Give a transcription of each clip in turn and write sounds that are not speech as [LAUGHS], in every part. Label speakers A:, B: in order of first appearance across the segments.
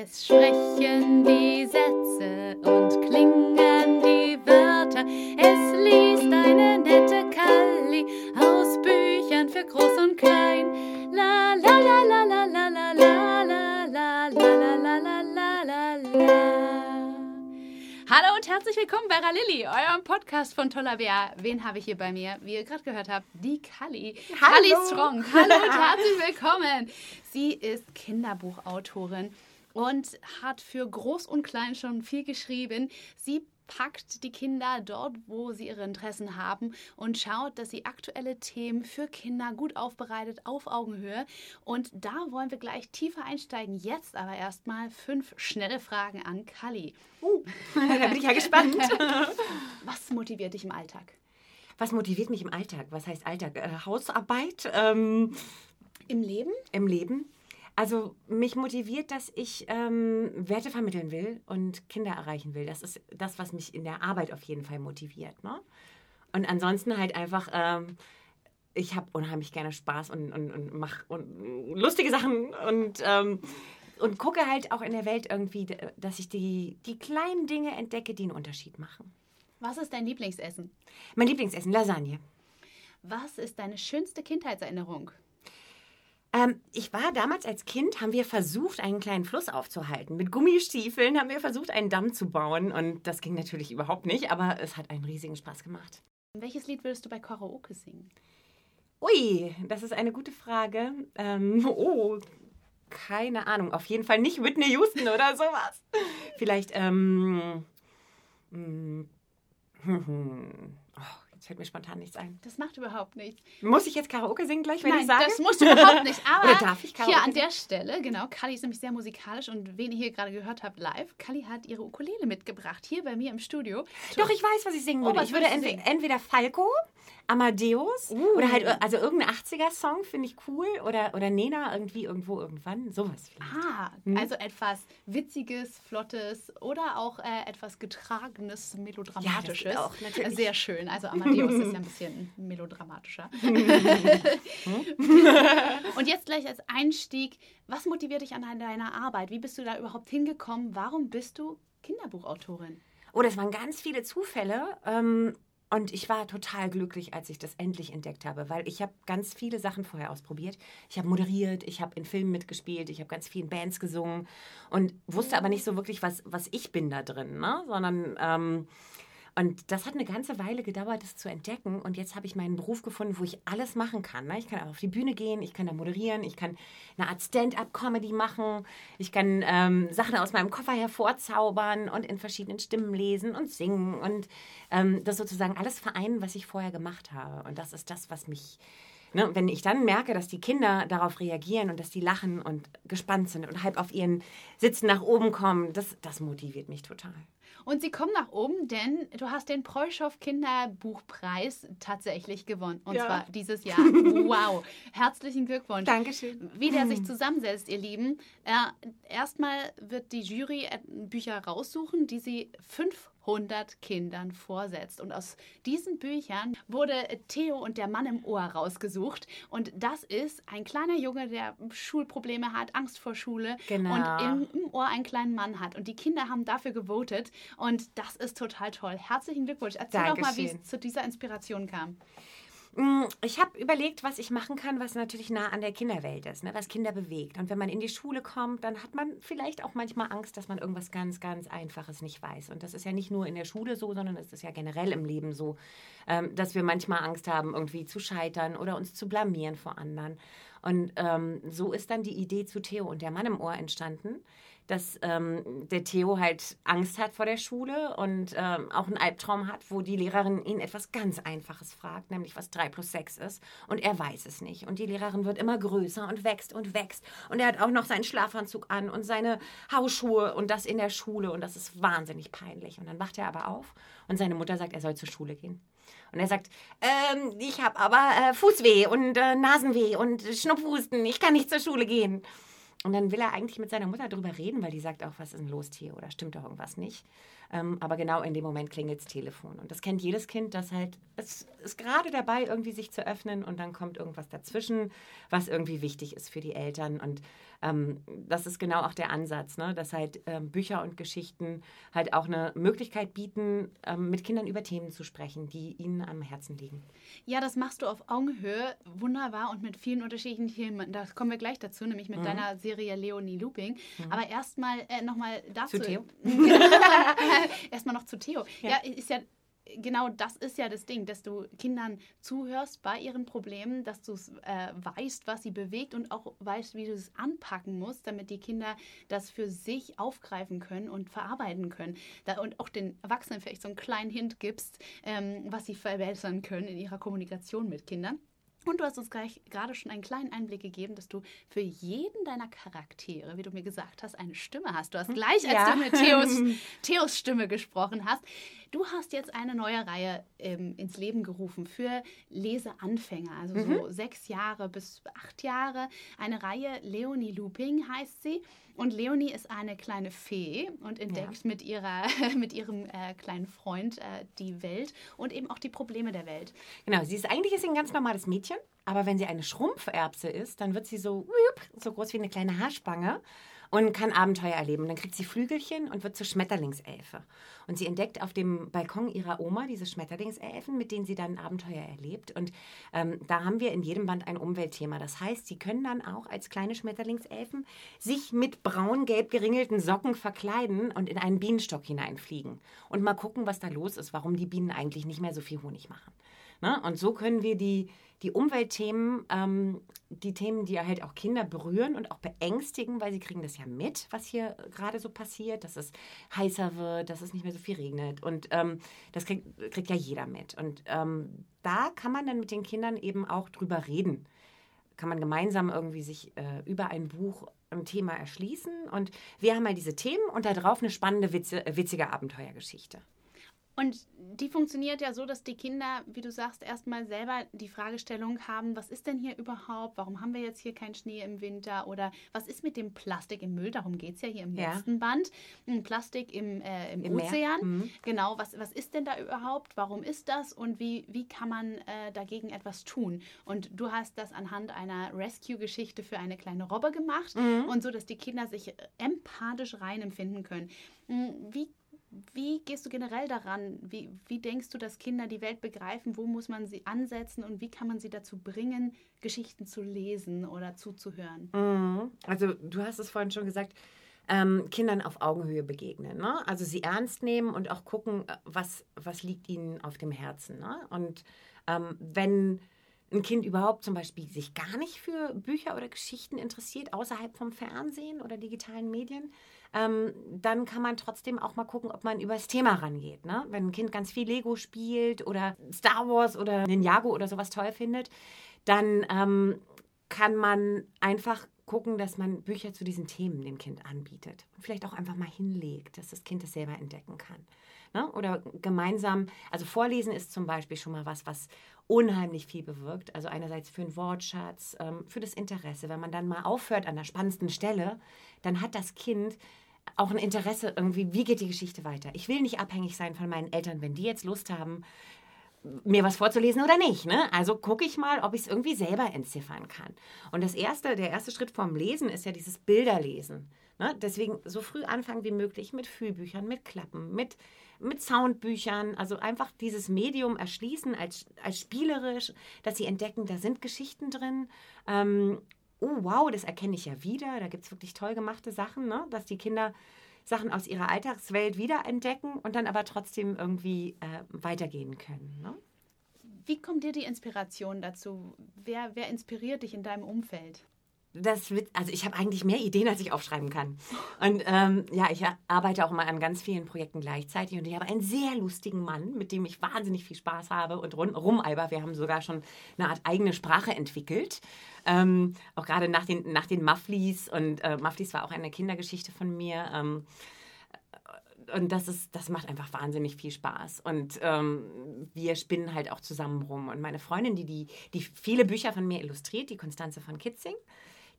A: Es sprechen die Sätze und klingen die Wörter. Es liest eine nette Kalli aus Büchern für Groß und Klein. La la la la la la la la la la la la la la la Hallo und herzlich willkommen bei Ralili, eurem Podcast von Toller Bär. Wen habe ich hier bei mir? Wie ihr gerade gehört habt, die Kalli.
B: Hallo.
A: Kalli Strong. Hallo und herzlich willkommen. Sie ist Kinderbuchautorin und hat für Groß und Klein schon viel geschrieben. Sie packt die Kinder dort, wo sie ihre Interessen haben und schaut, dass sie aktuelle Themen für Kinder gut aufbereitet auf Augenhöhe. Und da wollen wir gleich tiefer einsteigen. Jetzt aber erstmal fünf schnelle Fragen an Kali.
B: Uh, [LAUGHS] da bin ich ja gespannt. [LAUGHS]
A: Was motiviert dich im Alltag?
B: Was motiviert mich im Alltag? Was heißt Alltag? Äh, Hausarbeit ähm,
A: Im Leben?
B: im Leben? Also mich motiviert, dass ich ähm, Werte vermitteln will und Kinder erreichen will. Das ist das, was mich in der Arbeit auf jeden Fall motiviert. Ne? Und ansonsten halt einfach, ähm, ich habe unheimlich gerne Spaß und, und, und mache lustige Sachen und, ähm, und gucke halt auch in der Welt irgendwie, dass ich die, die kleinen Dinge entdecke, die einen Unterschied machen.
A: Was ist dein Lieblingsessen?
B: Mein Lieblingsessen, Lasagne.
A: Was ist deine schönste Kindheitserinnerung?
B: Ähm, ich war damals als Kind, haben wir versucht, einen kleinen Fluss aufzuhalten. Mit Gummistiefeln haben wir versucht, einen Damm zu bauen. Und das ging natürlich überhaupt nicht, aber es hat einen riesigen Spaß gemacht.
A: Welches Lied würdest du bei Karaoke singen?
B: Ui, das ist eine gute Frage. Ähm, [LAUGHS] oh, keine Ahnung. Auf jeden Fall nicht Whitney Houston oder [LAUGHS] sowas. Vielleicht, ähm. mm, Oh, [LAUGHS] jetzt fällt mir spontan nichts ein.
A: Das macht überhaupt nichts.
B: Muss ich jetzt Karaoke singen gleich, wenn
A: Nein,
B: ich sage?
A: das musst du überhaupt nicht. [LAUGHS] Aber
B: Oder darf ich Karaoke
A: hier an der Stelle, genau, Kali ist nämlich sehr musikalisch und wen ihr hier gerade gehört habt live, Kali hat ihre Ukulele mitgebracht, hier bei mir im Studio.
B: Doch, ich weiß, was ich singen
A: Oh,
B: würde.
A: was
B: ich würde entweder, entweder Falco, Amadeus
A: Uh.
B: oder halt also irgendein 80er-Song finde ich cool oder, oder Nena irgendwie irgendwo irgendwann. Sowas vielleicht.
A: Ah,
B: Hm?
A: also etwas Witziges, Flottes oder auch äh, etwas Getragenes, Melodramatisches.
B: Ja, auch, natürlich.
A: Sehr schön. Also Amadeus ist ja ein bisschen melodramatischer. [LAUGHS] Und jetzt gleich als Einstieg, was motiviert dich an deiner Arbeit? Wie bist du da überhaupt hingekommen? Warum bist du Kinderbuchautorin?
B: Oh, das waren ganz viele Zufälle. Ähm, und ich war total glücklich, als ich das endlich entdeckt habe, weil ich habe ganz viele Sachen vorher ausprobiert. Ich habe moderiert, ich habe in Filmen mitgespielt, ich habe ganz vielen Bands gesungen und wusste aber nicht so wirklich, was, was ich bin da drin, ne? sondern... Ähm, und das hat eine ganze Weile gedauert, das zu entdecken. Und jetzt habe ich meinen Beruf gefunden, wo ich alles machen kann. Ne? Ich kann auf die Bühne gehen, ich kann da moderieren, ich kann eine Art Stand-up-Comedy machen, ich kann ähm, Sachen aus meinem Koffer hervorzaubern und in verschiedenen Stimmen lesen und singen und ähm, das sozusagen alles vereinen, was ich vorher gemacht habe. Und das ist das, was mich Ne, wenn ich dann merke, dass die Kinder darauf reagieren und dass die lachen und gespannt sind und halb auf ihren Sitzen nach oben kommen, das, das motiviert mich total.
A: Und sie kommen nach oben, denn du hast den Preuschow Kinderbuchpreis tatsächlich gewonnen. Und
B: Ja.
A: zwar dieses Jahr. [LAUGHS] Wow. Herzlichen Glückwunsch.
B: Dankeschön.
A: Wie der sich zusammensetzt, ihr Lieben. Äh, erstmal wird die Jury äh, Bücher raussuchen, die sie 500 Kindern vorsetzt. Und aus diesen Büchern wurde Theo und der Mann im Ohr rausgesucht. Und das ist ein kleiner Junge, der Schulprobleme hat, Angst vor Schule
B: Genau.
A: und im, im Ohr einen kleinen Mann hat. Und die Kinder haben dafür gewotet. Und das ist total toll. Herzlichen Glückwunsch. Erzähl doch mal, wie es zu dieser Inspiration kam.
B: Mm, Ich habe überlegt, was ich machen kann, was natürlich nah an der Kinderwelt ist, ne? was Kinder bewegt. Und wenn man in die Schule kommt, dann hat man vielleicht auch manchmal Angst, dass man irgendwas ganz, ganz Einfaches nicht weiß. Und das ist ja nicht nur in der Schule so, sondern es ist ja generell im Leben so, ähm, dass wir manchmal Angst haben, irgendwie zu scheitern oder uns zu blamieren vor anderen. Und ähm, so ist dann die Idee zu Theo und der Mann im Ohr entstanden, dass ähm, der Theo halt Angst hat vor der Schule und ähm, auch einen Albtraum hat, wo die Lehrerin ihn etwas ganz Einfaches fragt, nämlich was 3 plus 6 ist. Und er weiß es nicht. Und die Lehrerin wird immer größer und wächst und wächst. Und er hat auch noch seinen Schlafanzug an und seine Hausschuhe und das in der Schule. Und das ist wahnsinnig peinlich. Und dann wacht er aber auf und seine Mutter sagt, er soll zur Schule gehen. Und er sagt, ähm, ich habe aber äh, Fußweh und äh, Nasenweh und Schnupfhusten, ich kann nicht zur Schule gehen. Und dann will er eigentlich mit seiner Mutter drüber reden, weil die sagt auch, was ist denn los, Theo? Oder stimmt doch irgendwas nicht? Ähm, aber genau in dem Moment klingelt das Telefon. Und das kennt jedes Kind, das halt, es ist gerade dabei, irgendwie sich zu öffnen und dann kommt irgendwas dazwischen, was irgendwie wichtig ist für die Eltern. Und ähm, das ist genau auch der Ansatz, ne? dass halt ähm, Bücher und Geschichten halt auch eine Möglichkeit bieten, ähm, mit Kindern über Themen zu sprechen, die ihnen am Herzen liegen.
A: Ja, das machst du auf Augenhöhe wunderbar und mit vielen unterschiedlichen Themen. Da kommen wir gleich dazu, nämlich mit mhm. deiner Serie Leonie Looping. Mhm. Aber erstmal äh, nochmal dazu.
B: Zu Theo? [LAUGHS] [LAUGHS]
A: erstmal noch zu Theo. Ja. ja, ist ja genau das ist ja das Ding, dass du Kindern zuhörst bei ihren Problemen, dass du äh, weißt, was sie bewegt und auch weißt, wie du es anpacken musst, damit die Kinder das für sich aufgreifen können und verarbeiten können. Da, und auch den Erwachsenen vielleicht so einen kleinen Hint gibst, ähm, was sie verbessern können in ihrer Kommunikation mit Kindern. Und du hast uns gleich gerade schon einen kleinen Einblick gegeben, dass du für jeden deiner Charaktere, wie du mir gesagt hast, eine Stimme hast. Du hast gleich, als ja. du mit Theos, [LAUGHS] Theos Stimme gesprochen hast, du hast jetzt eine neue Reihe ähm, ins Leben gerufen für Leseanfänger, also mhm. so sechs Jahre bis acht Jahre. Eine Reihe, Leonie Looping heißt sie. Und Leonie ist eine kleine Fee und entdeckt ja. mit, ihrer, [LAUGHS] mit ihrem äh, kleinen Freund äh, die Welt und eben auch die Probleme der Welt.
B: Genau, sie ist eigentlich ist sie ein ganz normales Mädchen, aber wenn sie eine Schrumpferbse ist, dann wird sie so, so groß wie eine kleine Haarspange und kann Abenteuer erleben. Dann kriegt sie Flügelchen und wird zur Schmetterlingselfe. Und sie entdeckt auf dem Balkon ihrer Oma diese Schmetterlingselfen, mit denen sie dann Abenteuer erlebt. Und ähm, da haben wir in jedem Band ein Umweltthema. Das heißt, sie können dann auch als kleine Schmetterlingselfen sich mit braun-gelb geringelten Socken verkleiden und in einen Bienenstock hineinfliegen. Und mal gucken, was da los ist, warum die Bienen eigentlich nicht mehr so viel Honig machen. Ne? Und so können wir die die Umweltthemen, ähm, die Themen, die halt auch Kinder berühren und auch beängstigen, weil sie kriegen das ja mit, was hier gerade so passiert, dass es heißer wird, dass es nicht mehr so viel regnet. Und ähm, das kriegt, kriegt, ja jeder mit. Und ähm, da kann man dann mit den Kindern eben auch drüber reden. Kann man gemeinsam irgendwie sich äh, über ein Buch ein Thema erschließen. Und wir haben halt diese Themen und darauf eine spannende, witzige Abenteuergeschichte.
A: Und die funktioniert ja so, dass die Kinder, wie du sagst, erstmal selber die Fragestellung haben, was ist denn hier überhaupt? Warum haben wir jetzt hier keinen Schnee im Winter? Oder was ist mit dem Plastik im Müll? Darum geht es ja hier im ja. letzten Band. Plastik im, äh, im, Im Ozean. Mhm. Genau, was, was ist denn da überhaupt? Warum ist das? Und wie, wie kann man äh, dagegen etwas tun? Und du hast das anhand einer Rescue-Geschichte für eine kleine Robbe gemacht mhm. und so, dass die Kinder sich empathisch reinempfinden können. Hm, wie wie gehst du generell daran? Wie, wie denkst du, dass Kinder die Welt begreifen? Wo muss man sie ansetzen und wie kann man sie dazu bringen, Geschichten zu lesen oder zuzuhören?
B: Mhm. Also du hast es vorhin schon gesagt, ähm, Kindern auf Augenhöhe begegnen. Ne? Also sie ernst nehmen und auch gucken, äh, was, was liegt ihnen auf dem Herzen. Ne? Und ähm, wenn ein Kind überhaupt zum Beispiel sich gar nicht für Bücher oder Geschichten interessiert, außerhalb vom Fernsehen oder digitalen Medien, ähm, dann kann man trotzdem auch mal gucken, ob man über das Thema rangeht. Ne? Wenn ein Kind ganz viel Lego spielt oder Star Wars oder Ninjago oder sowas toll findet, dann ähm, kann man einfach gucken, dass man Bücher zu diesen Themen dem Kind anbietet. Und vielleicht auch einfach mal hinlegt, dass das Kind es selber entdecken kann. Ne? Oder gemeinsam, also Vorlesen ist zum Beispiel schon mal was, was unheimlich viel bewirkt. Also einerseits für den Wortschatz, ähm, für das Interesse. Wenn man dann mal aufhört an der spannendsten Stelle, dann hat das Kind auch ein Interesse irgendwie, wie geht die Geschichte weiter. Ich will nicht abhängig sein von meinen Eltern, wenn die jetzt Lust haben, mir was vorzulesen oder nicht. Ne? Also gucke ich mal, ob ich es irgendwie selber entziffern kann. Und das erste, der erste Schritt vorm Lesen ist ja dieses Bilderlesen. Ne? Deswegen so früh anfangen wie möglich mit Fühlbüchern, mit Klappen, mit, mit Soundbüchern. Also einfach dieses Medium erschließen als, als spielerisch, dass sie entdecken, da sind Geschichten drin. Ähm, oh wow, das erkenne ich ja wieder. Da gibt es wirklich toll gemachte Sachen, ne? dass die Kinder Sachen aus ihrer Alltagswelt wiederentdecken und dann aber trotzdem irgendwie äh, weitergehen können. Ne?
A: Wie kommt dir die Inspiration dazu? Wer, wer inspiriert dich in deinem Umfeld?
B: Das wird, also ich habe eigentlich mehr Ideen, als ich aufschreiben kann. Und ähm, ja, ich arbeite auch mal an ganz vielen Projekten gleichzeitig und ich habe einen sehr lustigen Mann, mit dem ich wahnsinnig viel Spaß habe und rumalber. Wir haben sogar schon eine Art eigene Sprache entwickelt. Ähm, auch gerade nach den, nach den Mufflies und äh, Mufflies war auch eine Kindergeschichte von mir. Ähm, und das ist, das macht einfach wahnsinnig viel Spaß. Und ähm, wir spinnen halt auch zusammen rum. Und meine Freundin, die, die, die viele Bücher von mir illustriert, die Konstanze von Kitzing,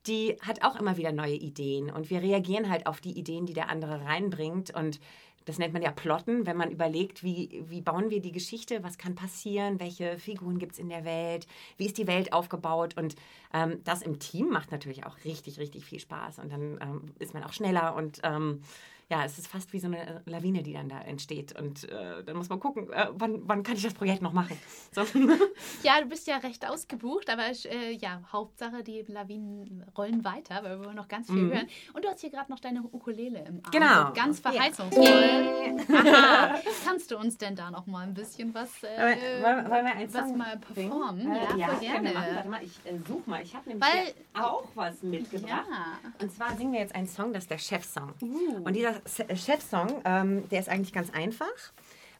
B: die hat auch immer wieder neue Ideen. Und wir reagieren halt auf die Ideen, die der andere reinbringt. Und das nennt man ja Plotten, wenn man überlegt, wie, wie bauen wir die Geschichte, was kann passieren, welche Figuren gibt es in der Welt, wie ist die Welt aufgebaut. Und ähm, das im Team macht natürlich auch richtig, richtig viel Spaß. Und dann ähm, ist man auch schneller und ähm, ja, es ist fast wie so eine Lawine, die dann da entsteht. Und äh, dann muss man gucken, äh, wann, wann kann ich das Projekt noch machen. [LAUGHS] So. [LAUGHS]
A: Ja, du bist ja recht ausgebucht, aber äh, ja, Hauptsache die Lawinen rollen weiter, weil wir wollen noch ganz viel
B: Mhm.
A: hören. Und du hast hier gerade noch deine Ukulele im Arm.
B: Genau.
A: Ganz
B: Ja.
A: verheißungsvoll. Aha. [LAUGHS] Kannst du uns denn da noch mal ein bisschen was, äh,
B: Wollen- wollen- wir einen
A: was mal performen?
B: Äh,
A: ja, voll
B: können wir
A: gerne.
B: Warte mal, ich äh, such mal. Ich habe nämlich
A: Weil-
B: auch was mitgebracht.
A: Ja.
B: Und zwar singen wir jetzt einen Song, das ist der Chefsong.
A: Uh.
B: Und dieser äh, Chefsong, ähm, der ist eigentlich ganz einfach,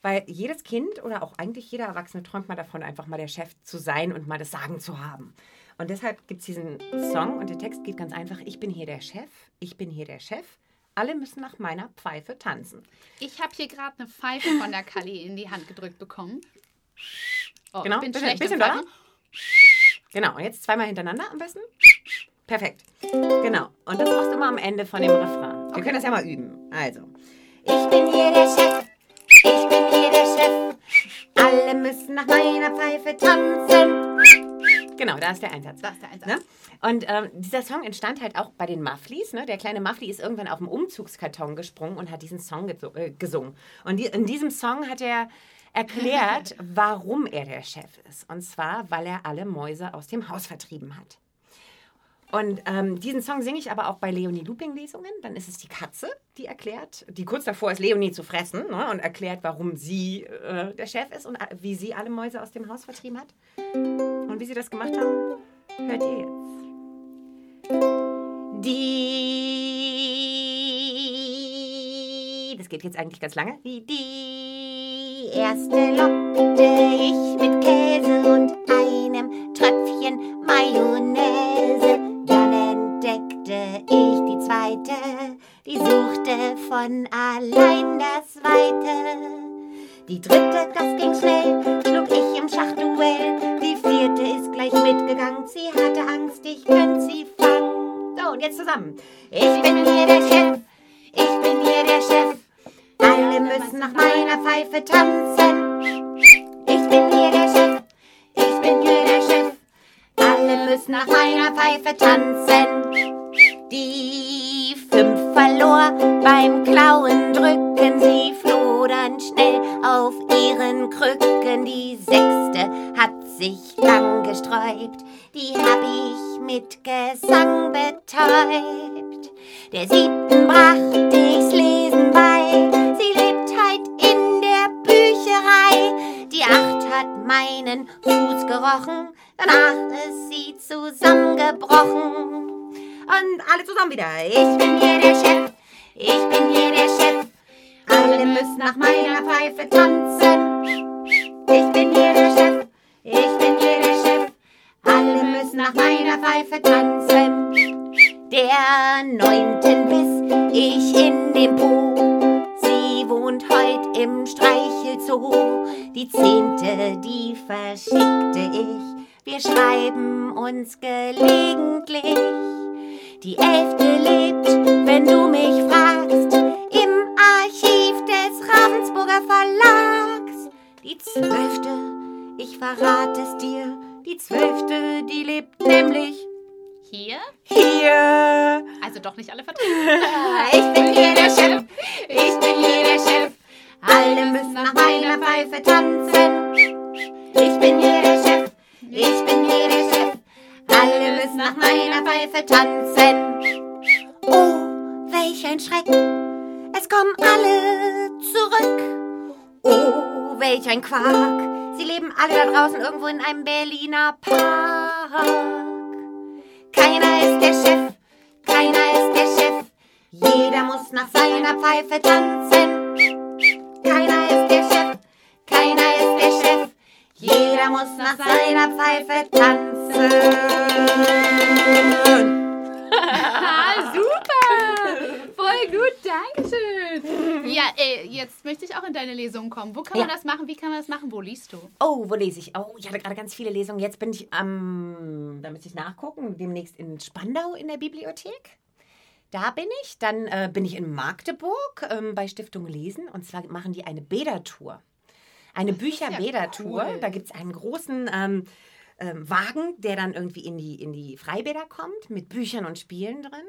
B: weil jedes Kind oder auch eigentlich jeder Erwachsene träumt mal davon, einfach mal der Chef zu sein und mal das Sagen zu haben. Und deshalb gibt es diesen Song und der Text geht ganz einfach, ich bin hier der Chef, ich bin hier der Chef, alle müssen nach meiner Pfeife tanzen.
A: Ich habe hier gerade eine Pfeife von der Kali in die Hand gedrückt bekommen. Oh,
B: Genau,
A: ich bin
B: bisschen- bisschen
A: Pfeifen.
B: Genau, und jetzt zweimal hintereinander am besten. Perfekt. Genau. Und das machst du immer am Ende von dem Refrain. Wir können das ja mal üben. Also. Ich bin hier der Chef. Ich bin hier der Chef. Alle müssen nach meiner Pfeife tanzen. Genau, da ist der Einsatz.
A: Das ist der Einsatz.
B: Ne? Und ähm, dieser Song entstand halt auch bei den Mufflies. Ne? Der kleine Muffly ist irgendwann auf dem Umzugskarton gesprungen und hat diesen Song äh, gesungen. Und die, in diesem Song hat er erklärt, [LAUGHS] warum er der Chef ist. Und zwar, weil er alle Mäuse aus dem Haus vertrieben hat. Und ähm, diesen Song singe ich aber auch bei Leonie Looping Lesungen. Dann ist es die Katze, die erklärt, die kurz davor ist, Leonie zu fressen ne? und erklärt, warum sie äh, der Chef ist und äh, wie sie alle Mäuse aus dem Haus vertrieben hat. Und wie sie das gemacht haben, hört ihr jetzt. Die, das geht jetzt eigentlich ganz lange. Die, die erste lockte ich mit Käse und einem Tröpfchen Mayonnaise. Von allein das Weite. Die dritte, das ging schnell, schlug ich im Schachduell. Die vierte ist gleich mitgegangen, sie hatte Angst, ich könnte sie fangen. So, und jetzt zusammen. Ich bin hier der Chef, ich bin hier der Chef. Alle müssen nach meiner Pfeife tanzen. Ich bin hier der Chef, ich bin hier der Chef. Alle müssen nach meiner Pfeife tanzen. Die fünf verlor beim Klauen drücken, sie floh dann schnell auf ihren Krücken. Die sechste hat sich lang gesträubt, die hab ich mit Gesang betäubt. Der siebten brachte ich's Lesen bei, sie lebt heut in der Bücherei. Die acht hat meinen Fuß gerochen, danach ist sie zusammengebrochen. Und alle zusammen wieder. Ich bin hier der Chef, ich bin hier der Chef. Alle müssen nach meiner Pfeife tanzen. Ich bin hier der Chef, ich bin hier der Chef. Alle müssen nach meiner Pfeife tanzen. Der neunten biss ich in den Po. Sie wohnt heut im Streichelzoo. Die zehnte, die verschickte ich. Wir schreiben uns gelegentlich. Die elfte lebt, wenn du mich fragst, im Archiv des Ravensburger Verlags. Die zwölfte, ich verrate es dir, die zwölfte, die lebt nämlich
A: Hier?
B: hier.
A: Also doch nicht alle [LAUGHS] vertreten.
B: Ich bin hier der Chef, ich bin hier der Chef. Alle müssen nach meiner Pfeife tanzen. Ich bin hier der Chef, ich bin hier der Chef. Alle müssen nach meiner Pfeife tanzen. Oh, welch ein Schreck, es kommen alle zurück. Oh, welch ein Quark, sie leben alle da draußen irgendwo in einem Berliner Park. Keiner ist der Chef, keiner ist der Chef. Jeder muss nach seiner Pfeife tanzen. Keiner ist der Chef, keiner ist der Chef. Jeder muss nach seiner Pfeife tanzen.
A: Ah, super! Voll gut, Dankeschön. Ja, äh, jetzt möchte ich auch in deine Lesung kommen. Wo kann man
B: Ja.
A: das machen? Wie kann man das machen? Wo liest du?
B: Oh, wo lese ich? Oh, ich hatte gerade ganz viele Lesungen. Jetzt bin ich am, da müsste ich nachgucken, demnächst in Spandau in der Bibliothek. Da bin ich. Dann äh, bin ich in Magdeburg ähm, bei Stiftung Lesen. Und zwar machen die eine Bädertour. Eine Bücherbädertour.
A: cool.
B: Da gibt es einen großen ähm, ähm, Wagen, der dann irgendwie in die, in die Freibäder kommt, mit Büchern und Spielen drin.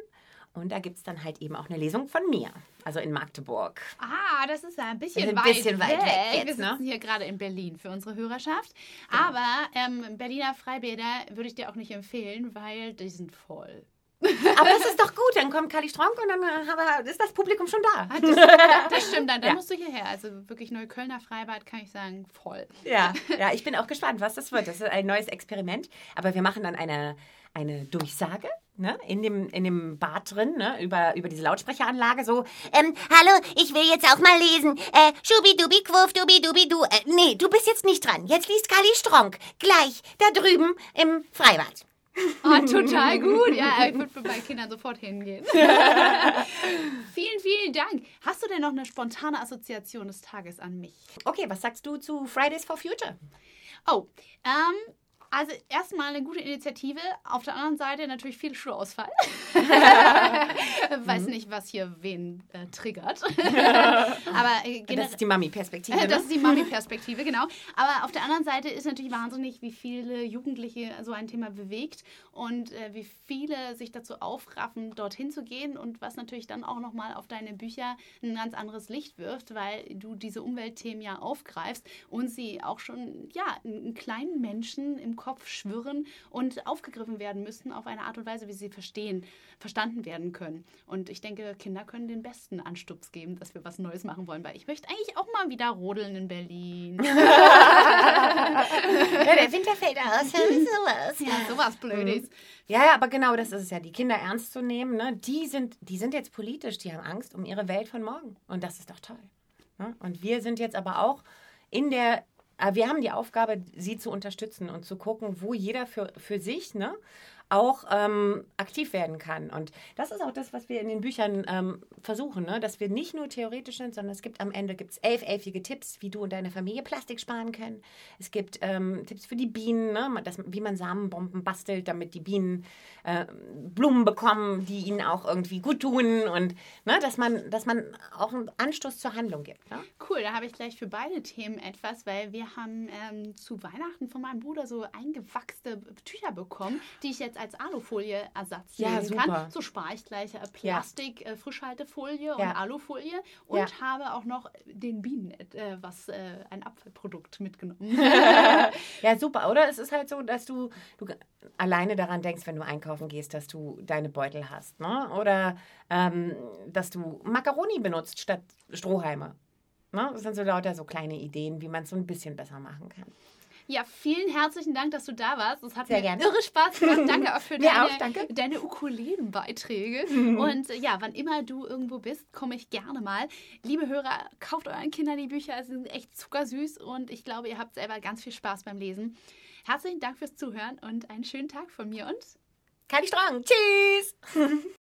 B: Und da gibt es dann halt eben auch eine Lesung von mir, also in Magdeburg.
A: Ah, das ist ja ein bisschen,
B: Ein
A: weit,
B: bisschen weit weg
A: Wir
B: jetzt, ne?
A: sitzen hier gerade in Berlin für unsere Hörerschaft.
B: Genau.
A: Aber ähm, Berliner Freibäder würde ich dir auch nicht empfehlen, weil die sind voll.
B: Aber das ist doch gut, dann kommt Kali Stronk und dann äh, ist das Publikum schon da. [LAUGHS]
A: Das, [LAUGHS] das stimmt, dann, dann
B: Ja.
A: musst du hierher. Also wirklich Neuköllner Freibad kann ich sagen, voll.
B: Ja, ja, ich bin auch gespannt, was das wird. Das ist ein neues Experiment. Aber wir machen dann eine, eine Durchsage ne, in, dem, in dem Bad drin, ne, über, über diese Lautsprecheranlage. So,
C: Ähm, hallo, ich will jetzt auch mal lesen. Äh, schubidubi, quuff, dubi, dubi, du. Äh, nee, du bist jetzt nicht dran. Jetzt liest Kali Stronk. Gleich, da drüben im Freibad.
A: Oh, total gut. Ja, ich würde bei Kindern sofort hingehen. [LAUGHS] vielen, vielen Dank. Hast du denn noch eine spontane Assoziation des Tages an mich?
B: okay, was sagst du zu Fridays for Future?
A: Oh, ähm, also erstmal eine gute Initiative. Auf der anderen Seite natürlich viel Schulausfall. [LAUGHS] Weiß nicht, was hier wen äh, triggert. [LAUGHS] Aber äh,
B: Das
A: generell.
B: ist die Mami-Perspektive.
A: Äh,
B: Ne?
A: Das ist die Mami-Perspektive, [LAUGHS] genau. Aber auf der anderen Seite ist natürlich wahnsinnig, wie viele Jugendliche so ein Thema bewegt und äh, wie viele sich dazu aufraffen, dorthin zu gehen und was natürlich dann auch nochmal auf deine Bücher ein ganz anderes Licht wirft, weil du diese Umweltthemen ja aufgreifst und sie auch schon, ja, in kleinen Menschen im Kopf schwirren und aufgegriffen werden müssen auf eine Art und Weise, wie sie verstehen, verstanden werden können. Und ich denke, Kinder können den besten Anstups geben, dass wir was Neues machen wollen, weil ich möchte eigentlich auch mal wieder rodeln in Berlin. [LAUGHS]
C: Ja, der Winter fällt aus. Sowas.
A: Ja, sowas Blödes.
B: Ja, ja, aber genau das ist es ja, die Kinder ernst zu nehmen. Ne? Die, sind, die sind jetzt politisch, die haben Angst um ihre Welt von morgen. Und das ist doch toll. Ne? Und wir sind jetzt aber auch in der, wir haben die Aufgabe, sie zu unterstützen und zu gucken, wo jeder für, für sich ne, auch ähm, aktiv werden kann. Und das ist auch das, was wir in den Büchern ähm, versuchen, ne? dass wir nicht nur theoretisch sind, sondern es gibt am Ende gibt's elf elfige Tipps, wie du und deine Familie Plastik sparen können. Es gibt ähm, Tipps für die Bienen, ne? das, wie man Samenbomben bastelt, damit die Bienen äh, Blumen bekommen, die ihnen auch irgendwie gut tun und ne? dass, man, dass man auch einen Anstoß zur Handlung gibt. Ne?
A: Cool, da habe ich gleich für beide Themen etwas, weil wir haben ähm, zu Weihnachten von meinem Bruder so eingewachste Tücher bekommen, die ich jetzt als Alufolie-Ersatz
B: Ja,
A: nehmen
B: super.
A: kann. So spare ich gleich äh, Plastik, äh, Frischhaltefolie und
B: Ja.
A: Alufolie und
B: Ja.
A: habe auch noch den Bienen äh, was äh, ein Abfallprodukt mitgenommen. [LAUGHS] [LAUGHS]
B: Ja, super, oder? Es ist halt so, dass du, du alleine daran denkst, wenn du einkaufen gehst, dass du deine Beutel hast. Ne? Oder ähm, dass du Macaroni benutzt statt Strohhalme. Ne? Das sind so lauter so kleine Ideen, wie man es so ein bisschen besser machen kann.
A: Ja, vielen herzlichen Dank, dass du da warst. Es hat
B: Sehr
A: mir
B: gerne.
A: irre Spaß gemacht. Danke auch für [LAUGHS] deine,
B: auch, danke.
A: deine Ukulelenbeiträge. Und äh, ja, wann immer du irgendwo bist, komme ich gerne mal. Liebe Hörer, kauft euren Kindern die Bücher. Sie sind echt zuckersüß und ich glaube, ihr habt selber ganz viel Spaß beim Lesen. Herzlichen Dank fürs Zuhören und einen schönen Tag von mir und
B: Kali Strong, tschüss! [LAUGHS]